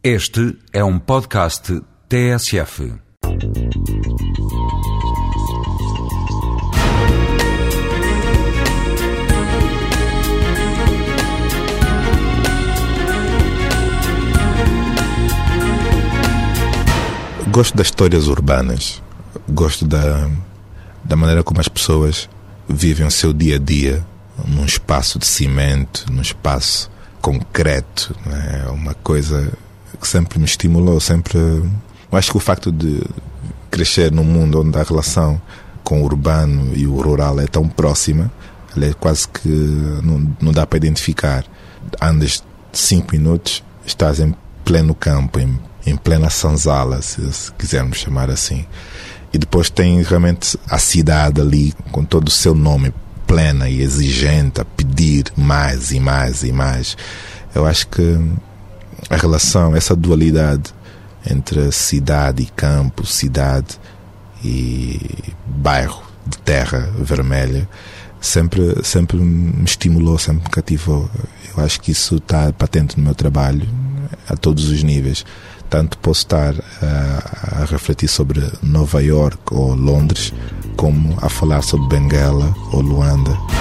Este é um podcast TSF. Gosto das histórias urbanas, gosto da, da maneira como as pessoas vivem o seu dia a dia num espaço de cimento, num espaço concreto. É uma coisa que sempre me estimulou, sempre. Eu acho que o facto de crescer num mundo onde a relação com o urbano e o rural é tão próxima, é quase que não, não dá para identificar. Andas cinco minutos, estás em pleno campo, em, em plena sanzala, se, se quisermos chamar assim. E depois tem realmente a cidade ali, com todo o seu nome, plena e exigente, a pedir mais e mais e mais. Eu acho que a relação, essa dualidade entre cidade e campo, cidade e bairro de terra vermelha, sempre, sempre me estimulou, sempre me cativou. Eu acho que isso está patente no meu trabalho, a todos os níveis. Tanto posso estar a, a refletir sobre Nova York ou Londres, como a falar sobre Benguela ou Luanda.